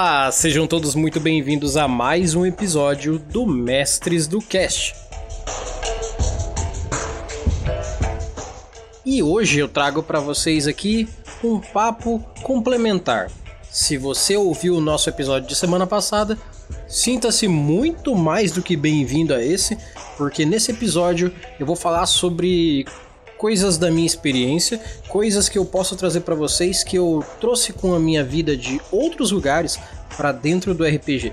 Olá, sejam todos muito bem-vindos a mais um episódio do Mestres do Cast. E hoje eu trago para vocês aqui um papo complementar. Se você ouviu o nosso episódio de semana passada, sinta-se muito mais do que bem-vindo a esse, porque nesse episódio eu vou falar sobre coisas da minha experiência, coisas que eu posso trazer para vocês que eu trouxe com a minha vida de outros lugares para dentro do RPG.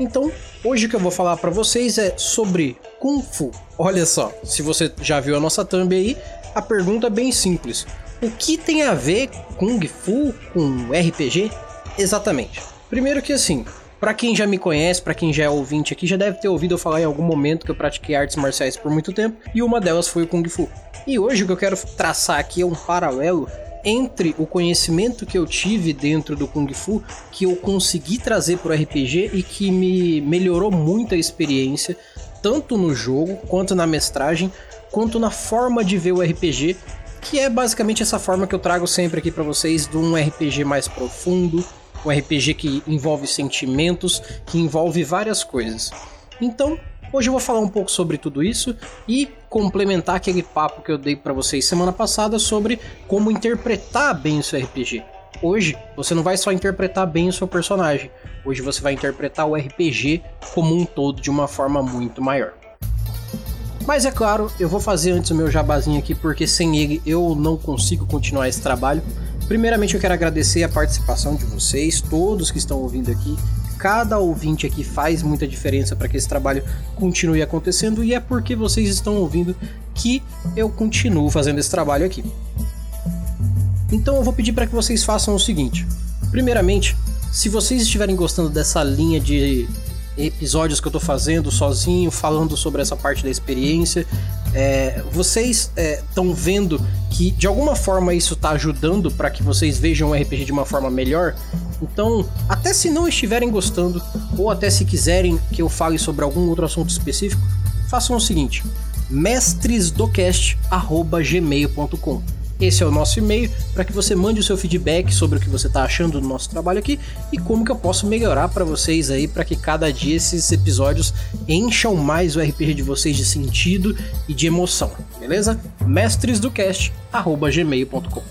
Então, hoje o que eu vou falar para vocês é sobre Kung Fu. Olha só, se você já viu a nossa thumb aí, a pergunta é bem simples. O que tem a ver Kung Fu com RPG? Exatamente. Primeiro que assim, para quem já me conhece, para quem já é ouvinte aqui, já deve ter ouvido eu falar em algum momento que eu pratiquei artes marciais por muito tempo, e uma delas foi o Kung Fu. E hoje o que eu quero traçar aqui é um paralelo entre o conhecimento que eu tive dentro do Kung Fu, que eu consegui trazer para o RPG e que me melhorou muito a experiência, tanto no jogo, quanto na mestragem, quanto na forma de ver o RPG, que é basicamente essa forma que eu trago sempre aqui para vocês de um RPG mais profundo, um RPG que envolve sentimentos, que envolve várias coisas. Então, Hoje eu vou falar um pouco sobre tudo isso e complementar aquele papo que eu dei para vocês semana passada sobre como interpretar bem o seu RPG. Hoje você não vai só interpretar bem o seu personagem, hoje você vai interpretar o RPG como um todo de uma forma muito maior. Mas é claro, eu vou fazer antes o meu jabazinho aqui porque sem ele eu não consigo continuar esse trabalho. Primeiramente eu quero agradecer a participação de vocês, todos que estão ouvindo aqui, cada ouvinte aqui faz muita diferença para que esse trabalho continue acontecendo e é porque vocês estão ouvindo que eu continuo fazendo esse trabalho aqui. Então eu vou pedir para que vocês façam o seguinte: primeiramente, se vocês estiverem gostando dessa linha de episódios que eu tô fazendo sozinho, falando sobre essa parte da experiência. É, vocês estão é, vendo que de alguma forma isso está ajudando para que vocês vejam o RPG de uma forma melhor. Então, até se não estiverem gostando, ou até se quiserem que eu fale sobre algum outro assunto específico, façam o seguinte: mestresdocast@gmail.com esse é o nosso e-mail para que você mande o seu feedback sobre o que você está achando do nosso trabalho aqui e como que eu posso melhorar para vocês aí para que cada dia esses episódios encham mais o RPG de vocês de sentido e de emoção, beleza? mestresdocast@gmail.com.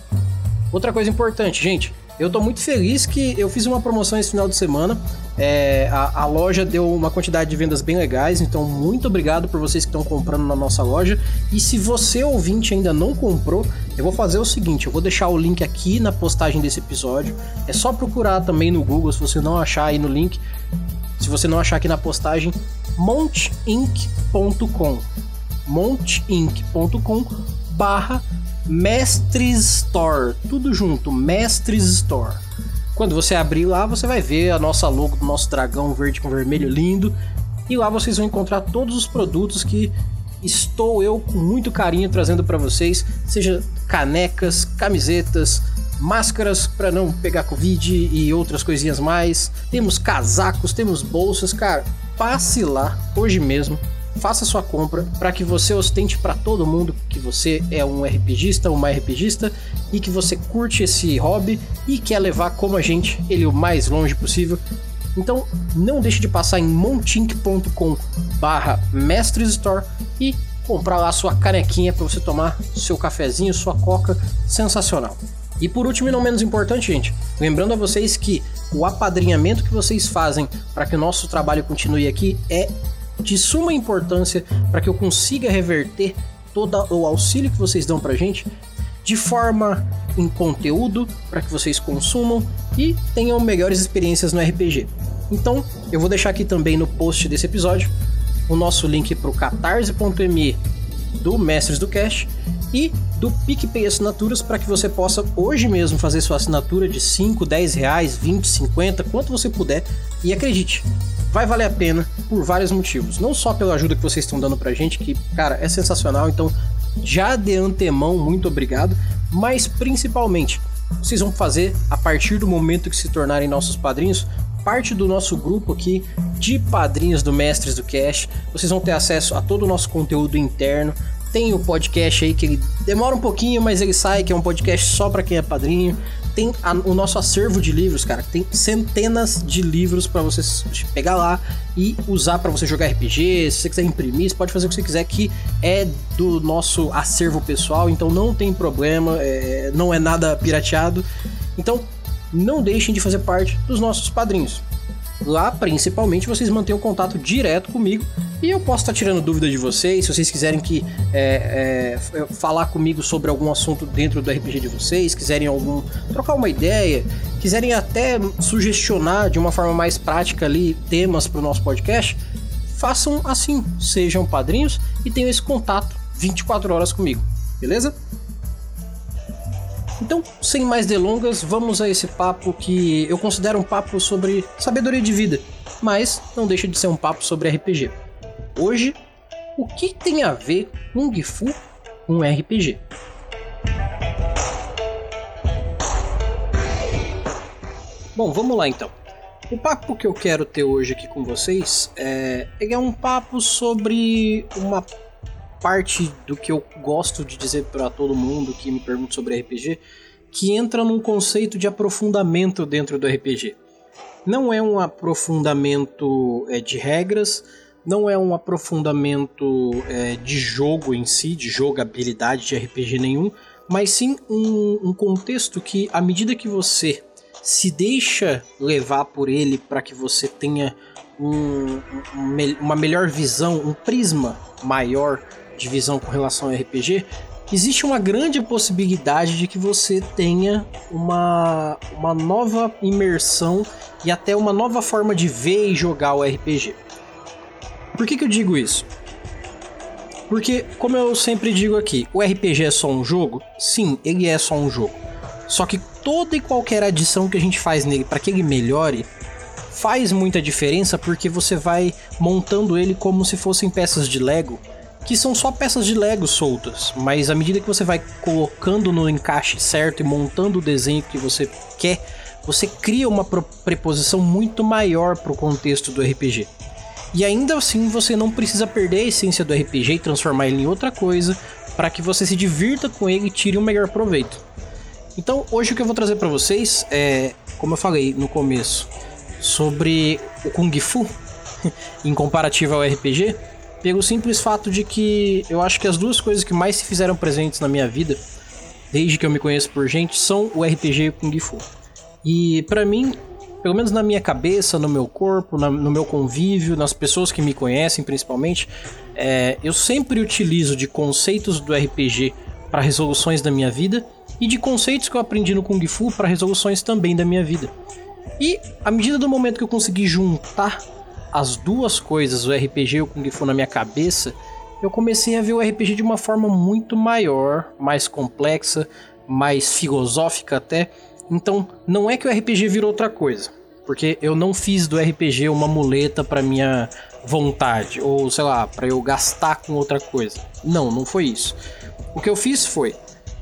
Outra coisa importante, gente, eu tô muito feliz que eu fiz uma promoção esse final de semana. É, a, a, loja deu uma quantidade de vendas bem legais, então muito obrigado por vocês que estão comprando na nossa loja. E se você ouvinte ainda não comprou, eu vou fazer o seguinte: eu vou deixar o link aqui na postagem desse episódio. É só procurar também no Google se você não achar aí no link. Se você não achar aqui na postagem, monteinc.com monteinc.com barra Mestres Store, tudo junto, Mestres Store. Quando você abrir lá, você vai ver a nossa logo do nosso dragão verde com vermelho lindo. E lá vocês vão encontrar todos os produtos que estou eu com muito carinho trazendo para vocês, seja canecas, camisetas, máscaras para não pegar covid e outras coisinhas mais. Temos casacos, temos bolsas, cara. Passe lá hoje mesmo faça sua compra para que você ostente para todo mundo que você é um RPGista, uma RPGista e que você curte esse hobby e quer levar como a gente ele o mais longe possível. Então não deixe de passar em montink.com barra Store e comprar lá sua canequinha para você tomar seu cafezinho, sua coca, sensacional. E por último e não menos importante, gente, lembrando a vocês que o apadrinhamento que vocês fazem para que o nosso trabalho continue aqui é de suma importância para que eu consiga reverter todo o auxílio que vocês dão pra gente de forma em conteúdo para que vocês consumam e tenham melhores experiências no RPG. Então, eu vou deixar aqui também no post desse episódio o nosso link para o catarse.me do Mestres do Cash e do PicPay Assinaturas para que você possa hoje mesmo fazer sua assinatura de 5, 10 reais, 20, 50, quanto você puder. E acredite, vai valer a pena por vários motivos. Não só pela ajuda que vocês estão dando pra gente, que, cara, é sensacional, então já de antemão, muito obrigado, mas principalmente, vocês vão fazer, a partir do momento que se tornarem nossos padrinhos, parte do nosso grupo aqui de padrinhos do Mestres do Cash. Vocês vão ter acesso a todo o nosso conteúdo interno, Tem o podcast aí que ele demora um pouquinho, mas ele sai, que é um podcast só para quem é padrinho. Tem a, o nosso acervo de livros, cara. Tem centenas de livros para você pegar lá e usar para você jogar RPG. Se você quiser imprimir, você pode fazer o que você quiser, que é do nosso acervo pessoal, então não tem problema, é, não é nada pirateado. Então, não deixem de fazer parte dos nossos padrinhos. Lá, principalmente, vocês mantêm o contato direto comigo e eu posso estar tirando dúvida de vocês. Se vocês quiserem que é, é, falar comigo sobre algum assunto dentro do RPG de vocês, quiserem algum trocar uma ideia, quiserem até sugestionar de uma forma mais prática ali temas para o nosso podcast, façam assim, sejam padrinhos e tenham esse contato 24 horas comigo, beleza? Então, sem mais delongas, vamos a esse papo que eu considero um papo sobre sabedoria de vida, mas não deixa de ser um papo sobre RPG. Hoje, o que tem a ver Kung Fu com RPG? Bom, vamos lá então. O papo que eu quero ter hoje aqui com vocês é, é um papo sobre uma parte do que eu gosto de dizer para todo mundo que me pergunta sobre RPG, que entra num conceito de aprofundamento dentro do RPG. Não é um aprofundamento é, de regras, não é um aprofundamento é, de jogo em si, de jogabilidade de RPG nenhum, mas sim um, um contexto que, à medida que você se deixa levar por ele para que você tenha um, um, uma melhor visão, um prisma maior de visão com relação ao RPG, existe uma grande possibilidade de que você tenha uma, uma nova imersão e até uma nova forma de ver e jogar o RPG. Por que, que eu digo isso? Porque, como eu sempre digo aqui, o RPG é só um jogo? Sim, ele é só um jogo. Só que toda e qualquer adição que a gente faz nele para que ele melhore faz muita diferença porque você vai montando ele como se fossem peças de Lego que são só peças de Lego soltas, mas à medida que você vai colocando no encaixe certo e montando o desenho que você quer, você cria uma preposição muito maior para o contexto do RPG. E ainda assim você não precisa perder a essência do RPG e transformar ele em outra coisa para que você se divirta com ele e tire o um melhor proveito. Então, hoje o que eu vou trazer para vocês é, como eu falei no começo, sobre o Kung Fu em comparativo ao RPG pelo simples fato de que eu acho que as duas coisas que mais se fizeram presentes na minha vida, desde que eu me conheço por gente, são o RPG e o Kung Fu. E para mim, pelo menos na minha cabeça, no meu corpo, na, no meu convívio, nas pessoas que me conhecem principalmente, é, eu sempre utilizo de conceitos do RPG para resoluções da minha vida e de conceitos que eu aprendi no Kung Fu para resoluções também da minha vida. E à medida do momento que eu consegui juntar as duas coisas, o RPG e o Kung Fu na minha cabeça, eu comecei a ver o RPG de uma forma muito maior, mais complexa, mais filosófica até. Então, não é que o RPG virou outra coisa, porque eu não fiz do RPG uma muleta para minha vontade ou sei lá, para eu gastar com outra coisa. Não, não foi isso. O que eu fiz foi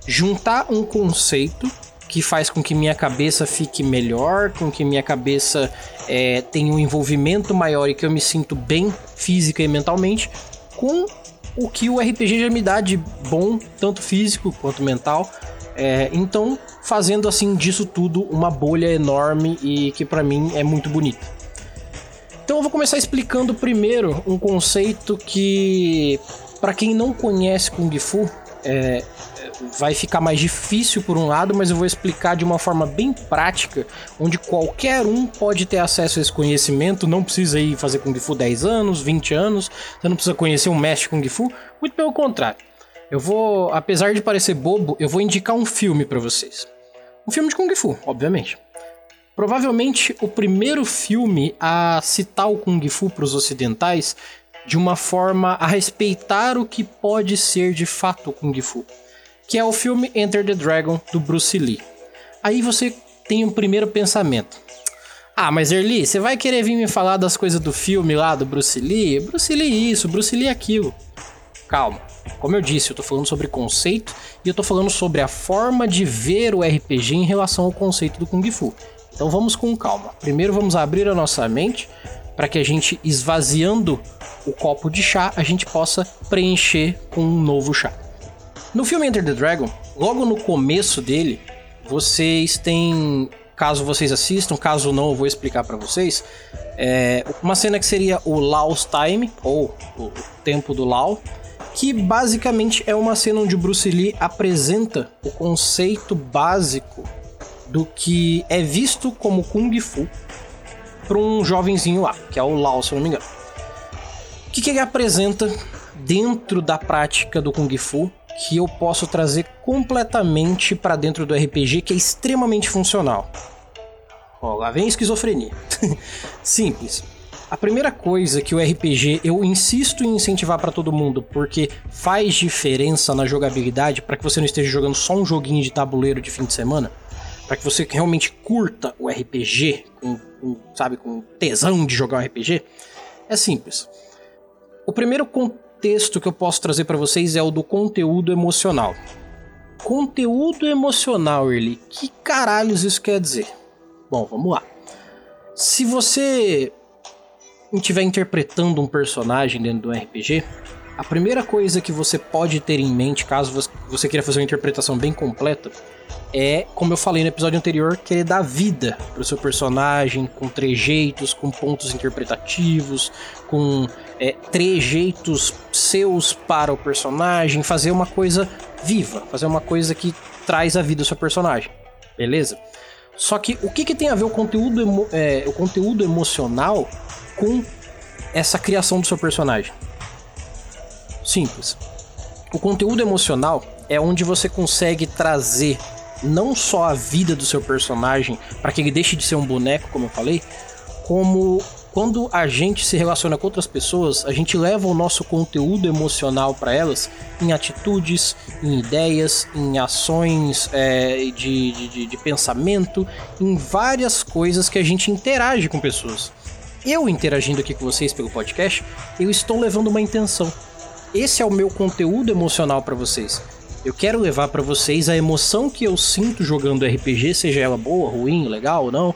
juntar um conceito que faz com que minha cabeça fique melhor, com que minha cabeça é, tenha um envolvimento maior e que eu me sinto bem física e mentalmente, com o que o RPG já me dá de bom, tanto físico quanto mental. É, então, fazendo assim disso tudo uma bolha enorme e que para mim é muito bonita. Então eu vou começar explicando primeiro um conceito que, para quem não conhece Kung Fu, é, vai ficar mais difícil por um lado, mas eu vou explicar de uma forma bem prática, onde qualquer um pode ter acesso a esse conhecimento, não precisa ir fazer Kung Fu 10 anos, 20 anos, você não precisa conhecer um mestre Kung Fu, muito pelo contrário. Eu vou, apesar de parecer bobo, eu vou indicar um filme para vocês. Um filme de Kung Fu, obviamente. Provavelmente o primeiro filme a citar o Kung Fu para os ocidentais de uma forma a respeitar o que pode ser de fato o Kung Fu que é o filme Enter the Dragon do Bruce Lee. Aí você tem um primeiro pensamento. Ah, mas Erli, você vai querer vir me falar das coisas do filme lá do Bruce Lee? Bruce Lee isso, Bruce Lee aquilo. Calma. Como eu disse, eu tô falando sobre conceito e eu tô falando sobre a forma de ver o RPG em relação ao conceito do Kung Fu. Então vamos com calma. Primeiro vamos abrir a nossa mente para que a gente esvaziando o copo de chá, a gente possa preencher com um novo chá. No filme Enter the Dragon, logo no começo dele, vocês têm, caso vocês assistam, caso não, eu vou explicar para vocês, é uma cena que seria o Lao's Time, ou o tempo do Lao, que basicamente é uma cena onde o Bruce Lee apresenta o conceito básico do que é visto como Kung Fu para um jovenzinho lá, que é o Lao, se eu não me engano. O que, que ele apresenta dentro da prática do Kung Fu que eu posso trazer completamente para dentro do RPG, que é extremamente funcional. Ó, lá vem esquizofrenia. Simples. A primeira coisa que o RPG eu insisto em incentivar para todo mundo, porque faz diferença na jogabilidade para que você não esteja jogando só um joguinho de tabuleiro de fim de semana, para que você realmente curta o RPG, com, com, sabe, com tesão de jogar um RPG, é simples. O primeiro texto que eu posso trazer para vocês é o do conteúdo emocional. Conteúdo emocional, Early. Que caralhos isso quer dizer? Bom, vamos lá. Se você estiver interpretando um personagem dentro do RPG, a primeira coisa que você pode ter em mente, caso você queira fazer uma interpretação bem completa, é, como eu falei no episódio anterior, querer dar vida pro seu personagem, com trejeitos, com pontos interpretativos, com é, trejeitos seus para o personagem, fazer uma coisa viva, fazer uma coisa que traz a vida ao seu personagem, beleza? Só que o que, que tem a ver o conteúdo, é, o conteúdo emocional com essa criação do seu personagem? Simples. O conteúdo emocional é onde você consegue trazer não só a vida do seu personagem para que ele deixe de ser um boneco, como eu falei, como quando a gente se relaciona com outras pessoas, a gente leva o nosso conteúdo emocional para elas em atitudes, em ideias, em ações é, de, de, de pensamento, em várias coisas que a gente interage com pessoas. Eu interagindo aqui com vocês pelo podcast, eu estou levando uma intenção. Esse é o meu conteúdo emocional para vocês. Eu quero levar para vocês a emoção que eu sinto jogando RPG, seja ela boa, ruim, legal ou não.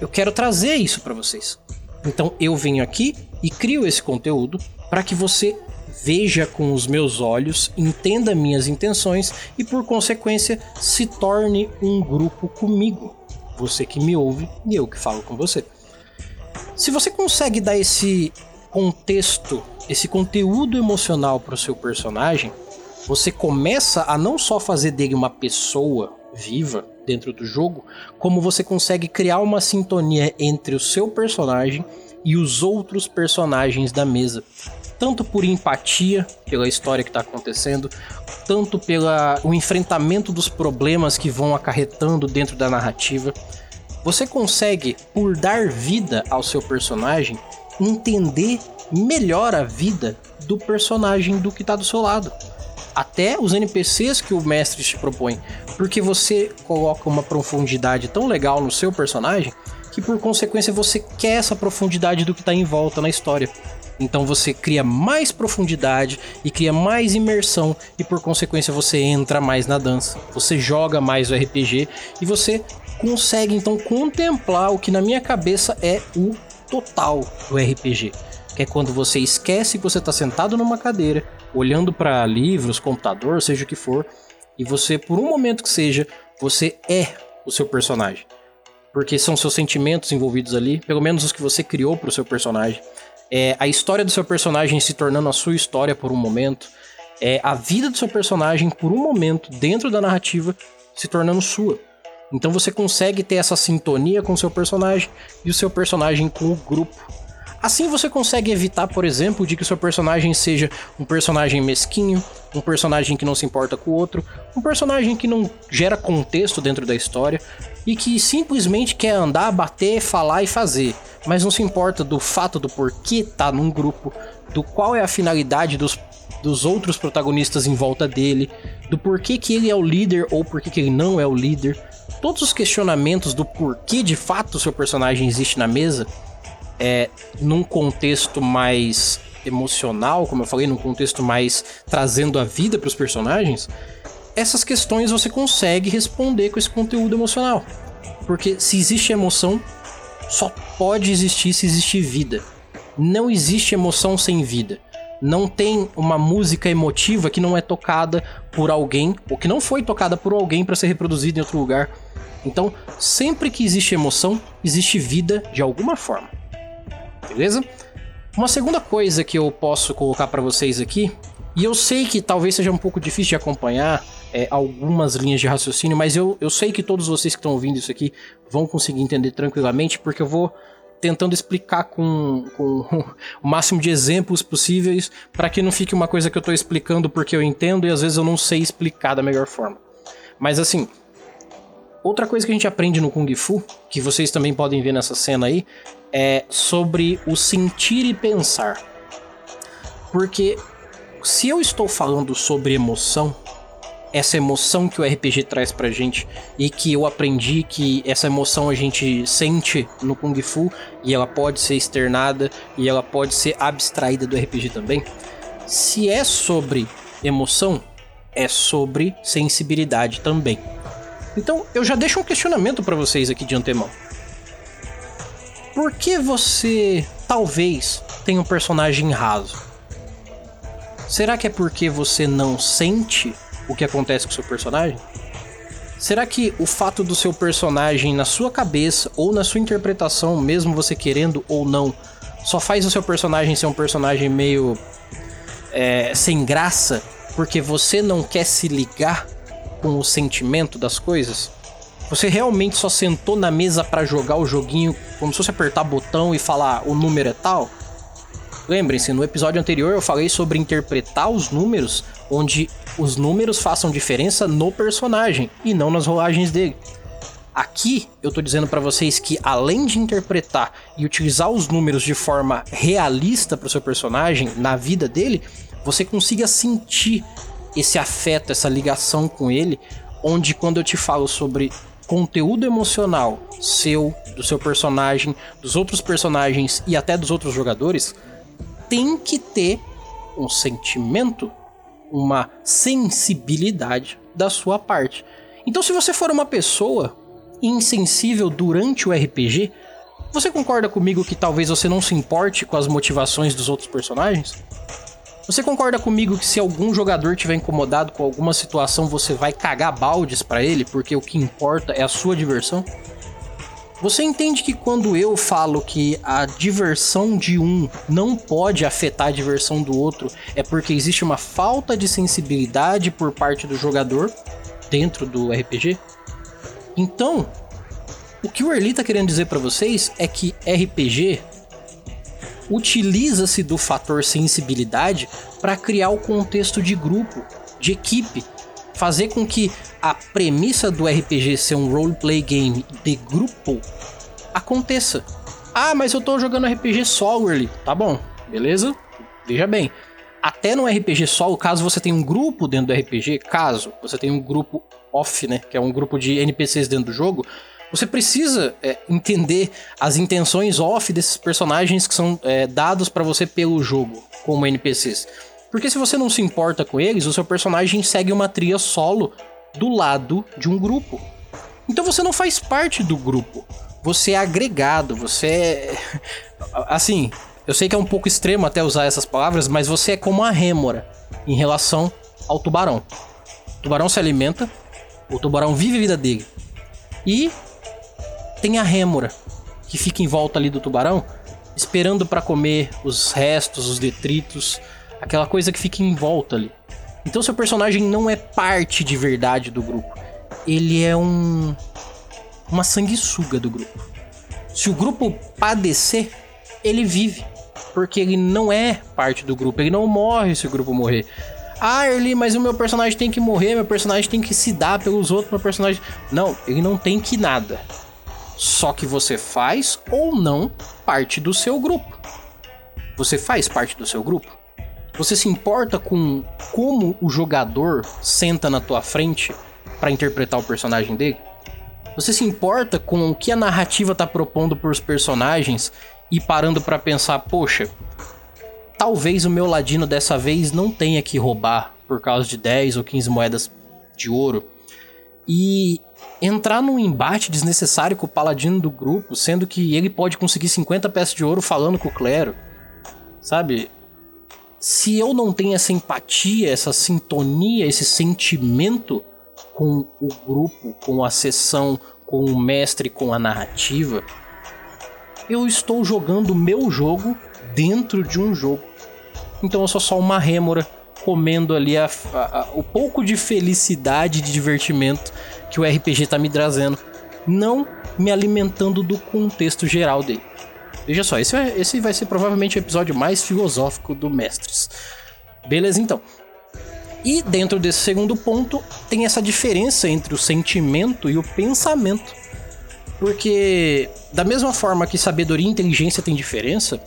Eu quero trazer isso para vocês. Então eu venho aqui e crio esse conteúdo para que você veja com os meus olhos, entenda minhas intenções e por consequência se torne um grupo comigo. Você que me ouve e eu que falo com você. Se você consegue dar esse contexto esse conteúdo emocional para o seu personagem, você começa a não só fazer dele uma pessoa viva dentro do jogo, como você consegue criar uma sintonia entre o seu personagem e os outros personagens da mesa. Tanto por empatia pela história que está acontecendo, tanto pelo enfrentamento dos problemas que vão acarretando dentro da narrativa. Você consegue, por dar vida ao seu personagem, entender melhor a vida do personagem do que está do seu lado. Até os NPCs que o mestre te propõe. Porque você coloca uma profundidade tão legal no seu personagem que por consequência você quer essa profundidade do que está em volta na história. Então você cria mais profundidade e cria mais imersão e por consequência você entra mais na dança. Você joga mais o RPG e você consegue então contemplar o que na minha cabeça é o total do RPG que é quando você esquece que você está sentado numa cadeira, olhando para livros, computador, seja o que for, e você, por um momento que seja, você é o seu personagem. Porque são seus sentimentos envolvidos ali, pelo menos os que você criou para o seu personagem. É a história do seu personagem se tornando a sua história por um momento. É a vida do seu personagem por um momento dentro da narrativa se tornando sua. Então você consegue ter essa sintonia com o seu personagem e o seu personagem com o grupo Assim você consegue evitar, por exemplo, de que o seu personagem seja um personagem mesquinho, um personagem que não se importa com o outro, um personagem que não gera contexto dentro da história e que simplesmente quer andar, bater, falar e fazer, mas não se importa do fato do porquê tá num grupo, do qual é a finalidade dos, dos outros protagonistas em volta dele, do porquê que ele é o líder ou porquê que ele não é o líder. Todos os questionamentos do porquê de fato o seu personagem existe na mesa é, num contexto mais emocional, como eu falei, num contexto mais trazendo a vida para os personagens, essas questões você consegue responder com esse conteúdo emocional. Porque se existe emoção, só pode existir se existir vida. Não existe emoção sem vida. Não tem uma música emotiva que não é tocada por alguém ou que não foi tocada por alguém para ser reproduzida em outro lugar. Então, sempre que existe emoção, existe vida de alguma forma. Beleza? Uma segunda coisa que eu posso colocar para vocês aqui, e eu sei que talvez seja um pouco difícil de acompanhar é, algumas linhas de raciocínio, mas eu, eu sei que todos vocês que estão ouvindo isso aqui vão conseguir entender tranquilamente, porque eu vou tentando explicar com, com o máximo de exemplos possíveis para que não fique uma coisa que eu estou explicando porque eu entendo e às vezes eu não sei explicar da melhor forma. Mas assim, outra coisa que a gente aprende no Kung Fu, que vocês também podem ver nessa cena aí, é sobre o sentir e pensar. Porque se eu estou falando sobre emoção, essa emoção que o RPG traz pra gente e que eu aprendi que essa emoção a gente sente no Kung Fu e ela pode ser externada e ela pode ser abstraída do RPG também. Se é sobre emoção, é sobre sensibilidade também. Então, eu já deixo um questionamento para vocês aqui de antemão. Por que você talvez tenha um personagem raso? Será que é porque você não sente o que acontece com o seu personagem? Será que o fato do seu personagem na sua cabeça ou na sua interpretação, mesmo você querendo ou não, só faz o seu personagem ser um personagem meio é, sem graça porque você não quer se ligar com o sentimento das coisas? Você realmente só sentou na mesa para jogar o joguinho como se fosse apertar botão e falar o número é tal? Lembrem-se, no episódio anterior eu falei sobre interpretar os números, onde os números façam diferença no personagem e não nas rolagens dele. Aqui eu tô dizendo para vocês que além de interpretar e utilizar os números de forma realista para o seu personagem na vida dele, você consiga sentir esse afeto, essa ligação com ele, onde quando eu te falo sobre conteúdo emocional seu, do seu personagem, dos outros personagens e até dos outros jogadores, tem que ter um sentimento, uma sensibilidade da sua parte. Então, se você for uma pessoa insensível durante o RPG, você concorda comigo que talvez você não se importe com as motivações dos outros personagens? Você concorda comigo que se algum jogador tiver incomodado com alguma situação, você vai cagar baldes para ele porque o que importa é a sua diversão? Você entende que quando eu falo que a diversão de um não pode afetar a diversão do outro, é porque existe uma falta de sensibilidade por parte do jogador dentro do RPG? Então, o que o Erli tá querendo dizer para vocês é que RPG utiliza-se do fator sensibilidade para criar o contexto de grupo, de equipe, fazer com que a premissa do RPG ser um roleplay game de grupo aconteça. Ah, mas eu tô jogando RPG solo ali. Tá bom, beleza? Veja bem. Até no RPG solo, caso você tenha um grupo dentro do RPG, caso você tenha um grupo off, né? Que é um grupo de NPCs dentro do jogo, você precisa é, entender as intenções off desses personagens que são é, dados para você pelo jogo, como NPCs. Porque se você não se importa com eles, o seu personagem segue uma trilha solo do lado de um grupo. Então você não faz parte do grupo. Você é agregado, você é. Assim, eu sei que é um pouco extremo até usar essas palavras, mas você é como a rêmora em relação ao tubarão. O tubarão se alimenta, o tubarão vive a vida dele. E tem a rêmora que fica em volta ali do tubarão, esperando para comer os restos, os detritos, aquela coisa que fica em volta ali. Então seu personagem não é parte de verdade do grupo. Ele é um uma sanguessuga do grupo. Se o grupo padecer, ele vive, porque ele não é parte do grupo, ele não morre se o grupo morrer. Ah, Erli, mas o meu personagem tem que morrer, meu personagem tem que se dar pelos outros, meu personagem. Não, ele não tem que nada. Só que você faz ou não parte do seu grupo. Você faz parte do seu grupo? Você se importa com como o jogador senta na tua frente para interpretar o personagem dele? Você se importa com o que a narrativa tá propondo para os personagens e parando para pensar, poxa, talvez o meu ladino dessa vez não tenha que roubar por causa de 10 ou 15 moedas de ouro. e entrar num embate desnecessário com o paladino do grupo, sendo que ele pode conseguir 50 peças de ouro falando com o clero. Sabe? Se eu não tenho essa empatia, essa sintonia, esse sentimento com o grupo, com a sessão, com o mestre, com a narrativa, eu estou jogando o meu jogo dentro de um jogo. Então eu sou só uma rêmora comendo ali a, a, a, o pouco de felicidade de divertimento que o RPG está me trazendo, não me alimentando do contexto geral dele. Veja só, esse, é, esse vai ser provavelmente o episódio mais filosófico do Mestres. Beleza, então. E dentro desse segundo ponto, tem essa diferença entre o sentimento e o pensamento. Porque, da mesma forma que sabedoria e inteligência têm diferença,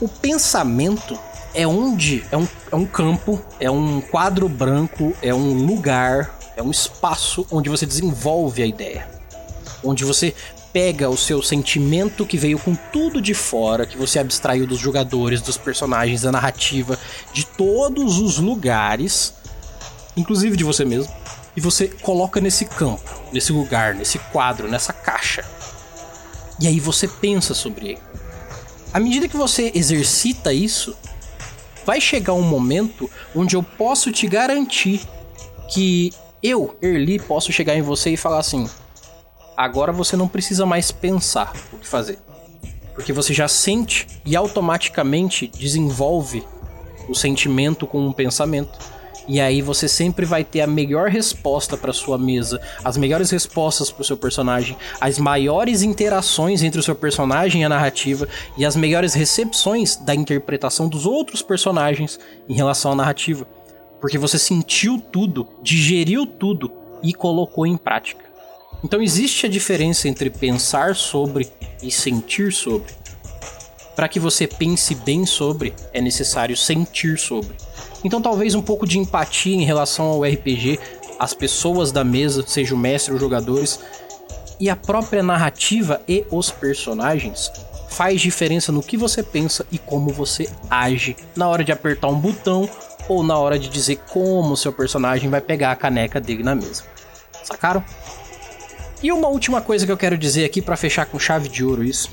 o pensamento é onde é um, é um campo, é um quadro branco, é um lugar, é um espaço onde você desenvolve a ideia. Onde você pega o seu sentimento que veio com tudo de fora, que você abstraiu dos jogadores, dos personagens, da narrativa, de todos os lugares, inclusive de você mesmo, e você coloca nesse campo, nesse lugar, nesse quadro, nessa caixa. E aí você pensa sobre ele. À medida que você exercita isso, vai chegar um momento onde eu posso te garantir que eu, Erli, posso chegar em você e falar assim: agora você não precisa mais pensar o que fazer. Porque você já sente e automaticamente desenvolve o sentimento com um pensamento. E aí você sempre vai ter a melhor resposta para sua mesa, as melhores respostas para o seu personagem, as maiores interações entre o seu personagem e a narrativa e as melhores recepções da interpretação dos outros personagens em relação à narrativa. Porque você sentiu tudo, digeriu tudo e colocou em prática. Então existe a diferença entre pensar sobre e sentir sobre. Para que você pense bem sobre, é necessário sentir sobre. Então talvez um pouco de empatia em relação ao RPG, as pessoas da mesa, seja o mestre ou jogadores, e a própria narrativa e os personagens faz diferença no que você pensa e como você age na hora de apertar um botão ou na hora de dizer como o seu personagem vai pegar a caneca dele na mesa. Sacaram? E uma última coisa que eu quero dizer aqui para fechar com chave de ouro isso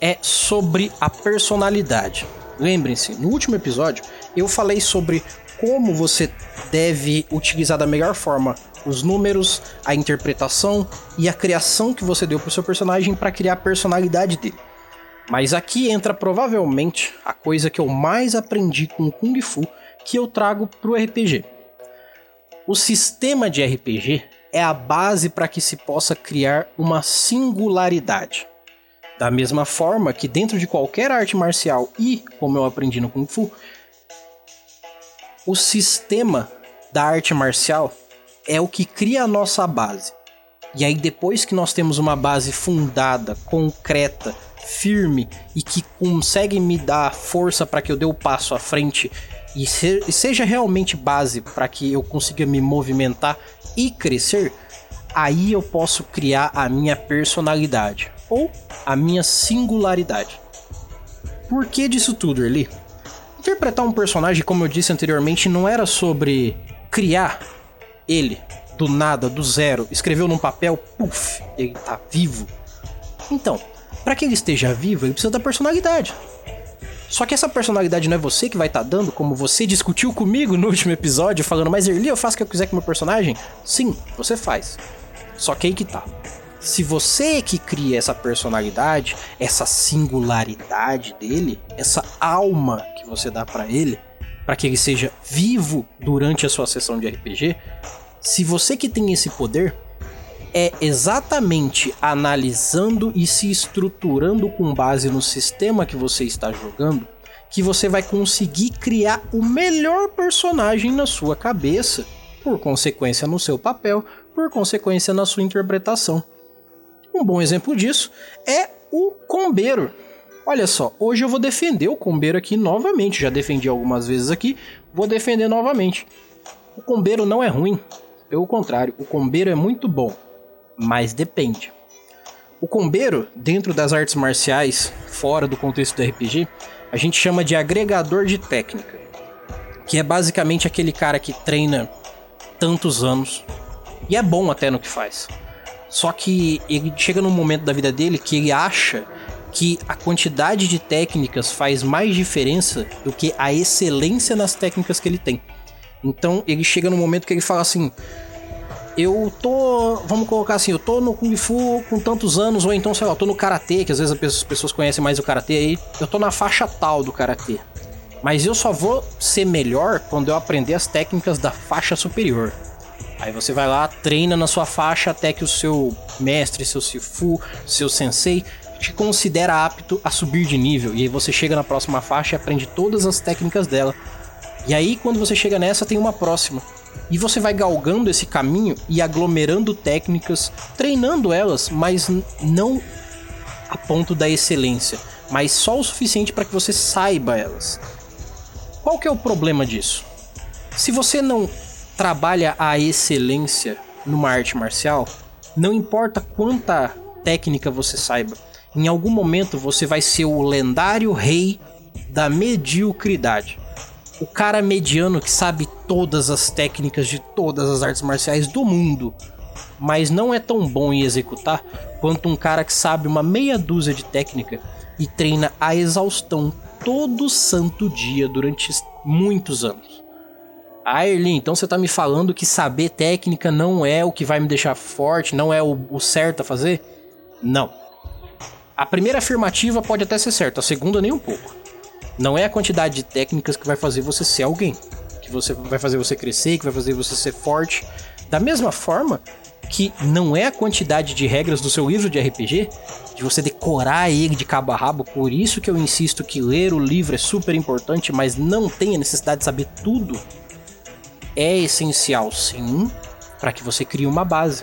é sobre a personalidade. Lembrem-se, no último episódio eu falei sobre como você deve utilizar da melhor forma os números, a interpretação e a criação que você deu para o seu personagem para criar a personalidade dele. Mas aqui entra provavelmente a coisa que eu mais aprendi com o Kung Fu que eu trago para o RPG. O sistema de RPG é a base para que se possa criar uma singularidade. Da mesma forma que dentro de qualquer arte marcial e, como eu aprendi no Kung Fu, o sistema da arte marcial é o que cria a nossa base. E aí depois que nós temos uma base fundada, concreta, firme e que consegue me dar força para que eu dê o passo à frente e, se, seja realmente base para que eu consiga me movimentar e crescer, aí eu posso criar a minha personalidade ou a minha singularidade. Por que disso tudo, Erli? Interpretar um personagem, como eu disse anteriormente, não era sobre criar ele do nada, do zero, escreveu num papel, puf, ele tá vivo. Então, para que ele esteja vivo, ele precisa da personalidade. Só que essa personalidade não é você que vai estar tá dando, como você discutiu comigo no último episódio, falando, mas Erli, eu faço o que eu quiser com meu personagem? Sim, você faz. Só que aí que tá. Se você que cria essa personalidade, essa singularidade dele, essa alma que você dá para ele, para que ele seja vivo durante a sua sessão de RPG, se você que tem esse poder, é exatamente analisando e se estruturando com base no sistema que você está jogando que você vai conseguir criar o melhor personagem na sua cabeça, por consequência no seu papel, por consequência na sua interpretação. Um bom exemplo disso é o Combeiro. Olha só, hoje eu vou defender o Combeiro aqui novamente, já defendi algumas vezes aqui, vou defender novamente. O Combeiro não é ruim, pelo contrário, o Combeiro é muito bom mas depende. O combeiro, dentro das artes marciais, fora do contexto do RPG, a gente chama de agregador de técnica, que é basicamente aquele cara que treina tantos anos, E é bom até no que faz. Só que ele chega num momento da vida dele que ele acha que a quantidade de técnicas faz mais diferença do que a excelência nas técnicas que ele tem. Então ele chega num momento que ele fala assim: eu tô, vamos colocar assim, eu tô no Kung Fu com tantos anos, ou então, sei lá, eu tô no Karatê, que às vezes as pessoas conhecem mais o Karatê aí, eu tô na faixa tal do Karatê. Mas eu só vou ser melhor quando eu aprender as técnicas da faixa superior. Aí você vai lá, treina na sua faixa até que o seu mestre, seu Sifu, seu sensei te considera apto a subir de nível. E aí você chega na próxima faixa e aprende todas as técnicas dela. E aí quando você chega nessa, tem uma próxima. E você vai galgando esse caminho e aglomerando técnicas, treinando elas, mas não a ponto da excelência, mas só o suficiente para que você saiba elas. Qual que é o problema disso? Se você não trabalha a excelência numa arte marcial, não importa quanta técnica você saiba, em algum momento você vai ser o lendário rei da mediocridade o cara mediano que sabe todas as técnicas de todas as artes marciais do mundo, mas não é tão bom em executar quanto um cara que sabe uma meia dúzia de técnica e treina a exaustão todo santo dia durante muitos anos. Ah, Erlin, então você tá me falando que saber técnica não é o que vai me deixar forte, não é o, o certo a fazer? Não. A primeira afirmativa pode até ser certa, a segunda nem um pouco. Não é a quantidade de técnicas que vai fazer você ser alguém, que você vai fazer você crescer, que vai fazer você ser forte. Da mesma forma que não é a quantidade de regras do seu livro de RPG, de você decorar ele de cabo a rabo, por isso que eu insisto que ler o livro é super importante, mas não tem a necessidade de saber tudo. É essencial, sim, para que você crie uma base.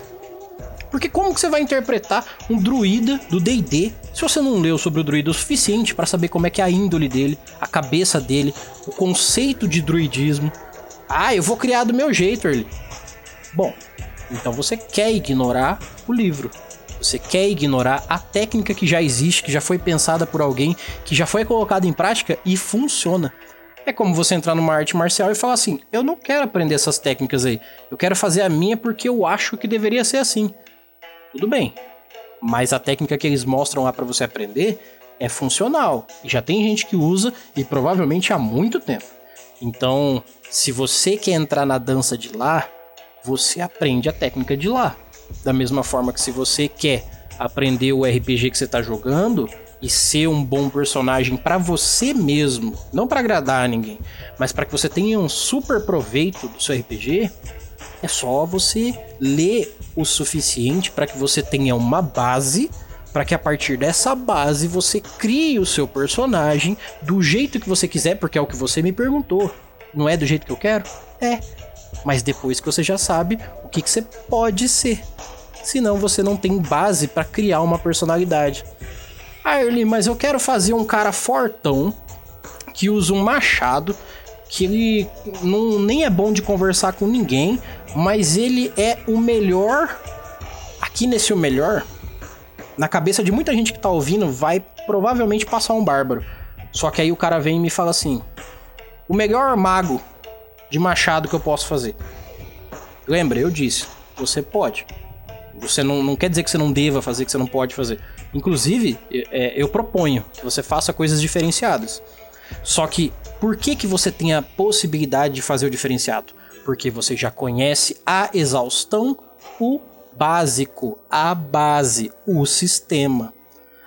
Porque como que você vai interpretar um druida do D&D se você não leu sobre o druida o suficiente para saber como é que é a índole dele, a cabeça dele, o conceito de druidismo? Ah, eu vou criar do meu jeito, Early. Bom, então você quer ignorar o livro. Você quer ignorar a técnica que já existe, que já foi pensada por alguém, que já foi colocada em prática e funciona. É como você entrar numa arte marcial e falar assim: eu não quero aprender essas técnicas aí. Eu quero fazer a minha porque eu acho que deveria ser assim tudo bem. Mas a técnica que eles mostram lá para você aprender é funcional. E já tem gente que usa e provavelmente há muito tempo. Então, se você quer entrar na dança de lá, você aprende a técnica de lá. Da mesma forma que se você quer aprender o RPG que você está jogando e ser um bom personagem para você mesmo, não para agradar a ninguém, mas para que você tenha um super proveito do seu RPG, é só você ler o suficiente para que você tenha uma base, para que a partir dessa base você crie o seu personagem do jeito que você quiser, porque é o que você me perguntou. Não é do jeito que eu quero? É. Mas depois que você já sabe o que, que você pode ser. Senão você não tem base para criar uma personalidade. Ah, Erli, mas eu quero fazer um cara fortão que usa um machado que ele não, nem é bom de conversar com ninguém, mas ele é o melhor. Aqui nesse o melhor, na cabeça de muita gente que tá ouvindo, vai provavelmente passar um bárbaro. Só que aí o cara vem e me fala assim: o melhor mago de machado que eu posso fazer. Lembra, eu disse, você pode. Você não, não quer dizer que você não deva fazer, que você não pode fazer. Inclusive, é, eu proponho que você faça coisas diferenciadas. Só que por que, que você tem a possibilidade de fazer o diferenciado? Porque você já conhece a exaustão, o básico, a base, o sistema.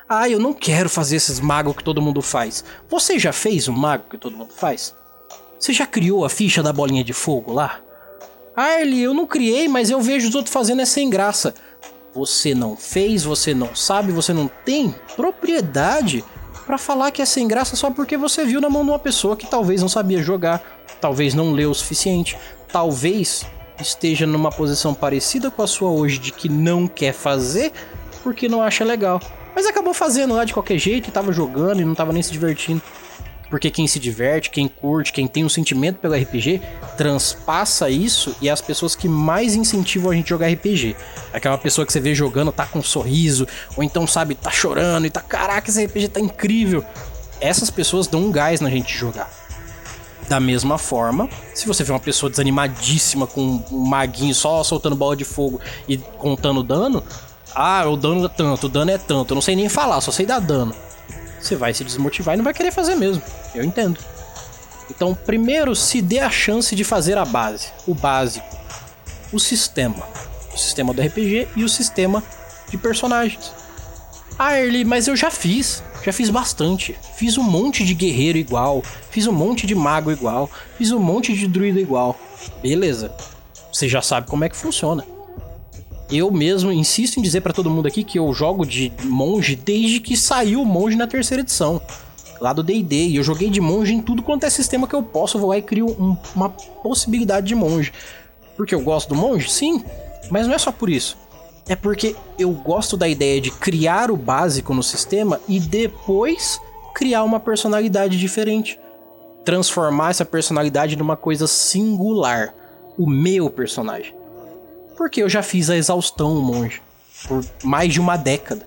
Ah, eu não quero fazer esses magos que todo mundo faz. Você já fez um mago que todo mundo faz? Você já criou a ficha da bolinha de fogo lá? Ah, Eli, eu não criei, mas eu vejo os outros fazendo é sem graça. Você não fez, você não sabe, você não tem propriedade para falar que é sem graça só porque você viu na mão de uma pessoa que talvez não sabia jogar, talvez não leu o suficiente, talvez esteja numa posição parecida com a sua hoje de que não quer fazer porque não acha legal. Mas acabou fazendo lá de qualquer jeito tava jogando e não tava nem se divertindo. Porque quem se diverte, quem curte, quem tem um sentimento pelo RPG, transpassa isso e é as pessoas que mais incentivam a gente a jogar RPG. Aquela pessoa que você vê jogando, tá com um sorriso, ou então, sabe, tá chorando e tá, caraca, esse RPG tá incrível. Essas pessoas dão um gás na gente jogar. Da mesma forma, se você vê uma pessoa desanimadíssima com um maguinho só soltando bola de fogo e contando dano, ah, o dano é tanto, o dano é tanto, eu não sei nem falar, só sei dar dano. Você vai se desmotivar e não vai querer fazer mesmo. Eu entendo. Então, primeiro, se dê a chance de fazer a base, o básico, o sistema. O sistema do RPG e o sistema de personagens. Ah, Erly, mas eu já fiz. Já fiz bastante. Fiz um monte de guerreiro igual. Fiz um monte de mago igual. Fiz um monte de druida igual. Beleza. Você já sabe como é que funciona. Eu mesmo insisto em dizer para todo mundo aqui que eu jogo de monge desde que saiu o monge na terceira edição. Lá do D&D, e eu joguei de monge em tudo quanto é sistema que eu posso, eu vou lá e crio um, uma possibilidade de monge. Porque eu gosto do monge? Sim, mas não é só por isso. É porque eu gosto da ideia de criar o básico no sistema e depois criar uma personalidade diferente. Transformar essa personalidade numa coisa singular. O meu personagem. Porque eu já fiz a exaustão monge. Por mais de uma década.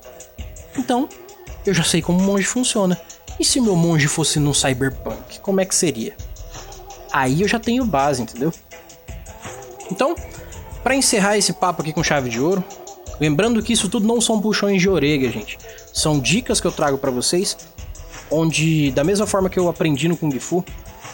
Então, eu já sei como o monge funciona. E se meu monge fosse no cyberpunk? Como é que seria? Aí eu já tenho base, entendeu? Então, para encerrar esse papo aqui com chave de ouro, lembrando que isso tudo não são puxões de orelha, gente. São dicas que eu trago para vocês, onde da mesma forma que eu aprendi no Kung Fu,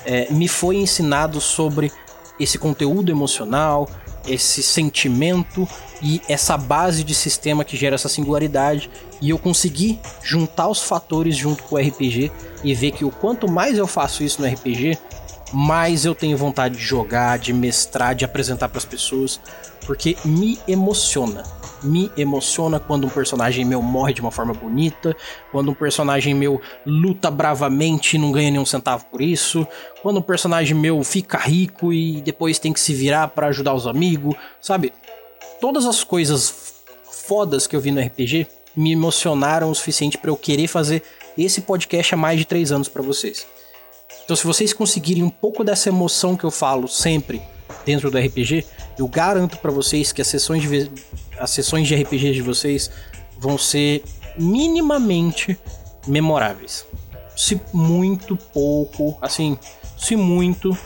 é, me foi ensinado sobre esse conteúdo emocional, esse sentimento e essa base de sistema que gera essa singularidade. E eu consegui juntar os fatores junto com o RPG e ver que o quanto mais eu faço isso no RPG, mais eu tenho vontade de jogar, de mestrar, de apresentar para as pessoas, porque me emociona. Me emociona quando um personagem meu morre de uma forma bonita, quando um personagem meu luta bravamente e não ganha nenhum centavo por isso, quando um personagem meu fica rico e depois tem que se virar para ajudar os amigos, sabe? Todas as coisas fodas que eu vi no RPG me emocionaram o suficiente para eu querer fazer esse podcast há mais de três anos para vocês. Então, se vocês conseguirem um pouco dessa emoção que eu falo sempre dentro do RPG, eu garanto para vocês que as sessões, de, as sessões de RPG de vocês vão ser minimamente memoráveis. Se muito pouco, assim, se muito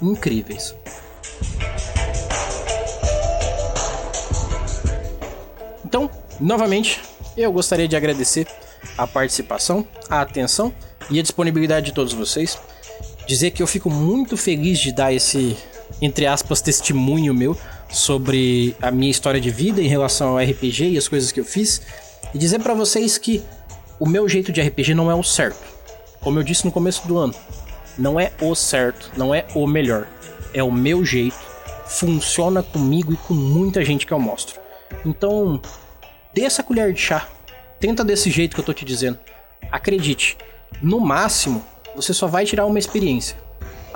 incríveis. Então, novamente, eu gostaria de agradecer a participação, a atenção e a disponibilidade de todos vocês dizer que eu fico muito feliz de dar esse, entre aspas, testemunho meu sobre a minha história de vida em relação ao RPG e as coisas que eu fiz. E dizer para vocês que o meu jeito de RPG não é o certo. Como eu disse no começo do ano, não é o certo, não é o melhor. É o meu jeito, funciona comigo e com muita gente que eu mostro. Então, dê essa colher de chá. Tenta desse jeito que eu tô te dizendo. Acredite, no máximo você só vai tirar uma experiência.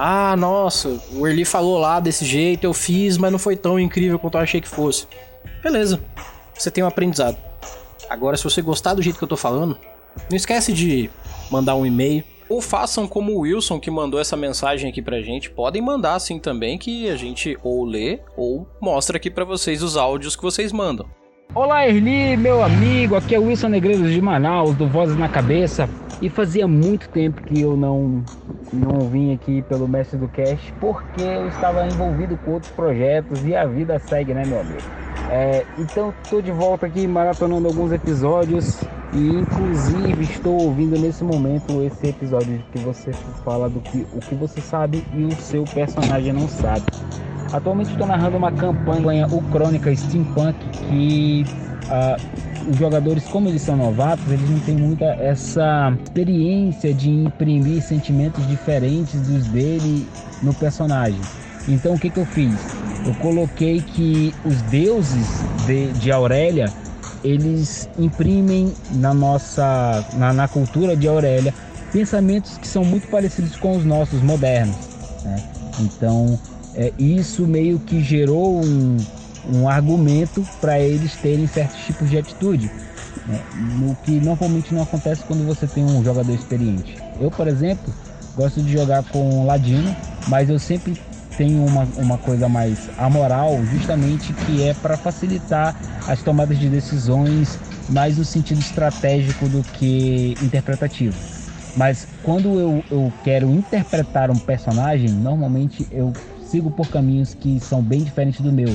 Ah, nossa, o Erli falou lá desse jeito, eu fiz, mas não foi tão incrível quanto eu achei que fosse. Beleza, você tem um aprendizado. Agora, se você gostar do jeito que eu tô falando, não esquece de mandar um e-mail. Ou façam como o Wilson que mandou essa mensagem aqui pra gente. Podem mandar assim também que a gente ou lê ou mostra aqui para vocês os áudios que vocês mandam. Olá Erli, meu amigo, aqui é o Wilson Negreiros de Manaus, do Vozes na Cabeça. E fazia muito tempo que eu não, não vim aqui pelo Mestre do Cast, porque eu estava envolvido com outros projetos e a vida segue, né, meu amigo? É, então estou de volta aqui maratonando alguns episódios e inclusive estou ouvindo nesse momento esse episódio que você fala do que o que você sabe e o seu personagem não sabe. Atualmente estou narrando uma campanha, o Crônica Steampunk, que uh, os jogadores, como eles são novatos, eles não têm muita essa experiência de imprimir sentimentos diferentes dos dele no personagem. Então o que, que eu fiz? Eu coloquei que os deuses de, de Aurélia eles imprimem na nossa na, na, cultura de Aurélia pensamentos que são muito parecidos com os nossos modernos. Né? Então é, isso meio que gerou um, um argumento para eles terem certos tipos de atitude, né? no que normalmente não acontece quando você tem um jogador experiente. Eu, por exemplo, gosto de jogar com Ladino, mas eu sempre tenho uma, uma coisa mais amoral, justamente que é para facilitar as tomadas de decisões mais no sentido estratégico do que interpretativo. Mas quando eu, eu quero interpretar um personagem, normalmente eu sigo por caminhos que são bem diferentes do meu.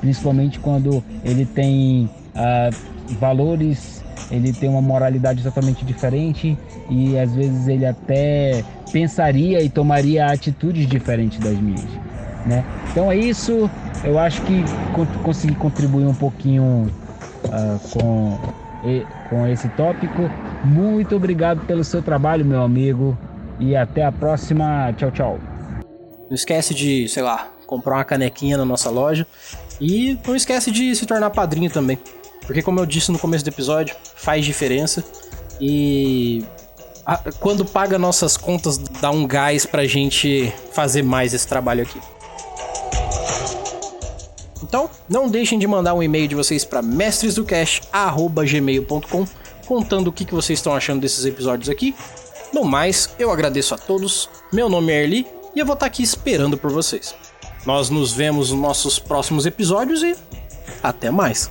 Principalmente quando ele tem uh, valores, ele tem uma moralidade totalmente diferente e às vezes ele até pensaria e tomaria atitudes diferentes das minhas. Né? Então é isso. Eu acho que consegui contribuir um pouquinho uh, com, com esse tópico. Muito obrigado pelo seu trabalho, meu amigo. E até a próxima. Tchau, tchau. Não esquece de, sei lá, comprar uma canequinha na nossa loja. E não esquece de se tornar padrinho também. Porque, como eu disse no começo do episódio, faz diferença. E quando paga nossas contas, dá um gás pra gente fazer mais esse trabalho aqui. Então, não deixem de mandar um e-mail de vocês para mestresdocast@gmail.com contando o que, que vocês estão achando desses episódios aqui. No mais, eu agradeço a todos. Meu nome é Erli e eu vou estar aqui esperando por vocês. Nós nos vemos nos nossos próximos episódios e até mais.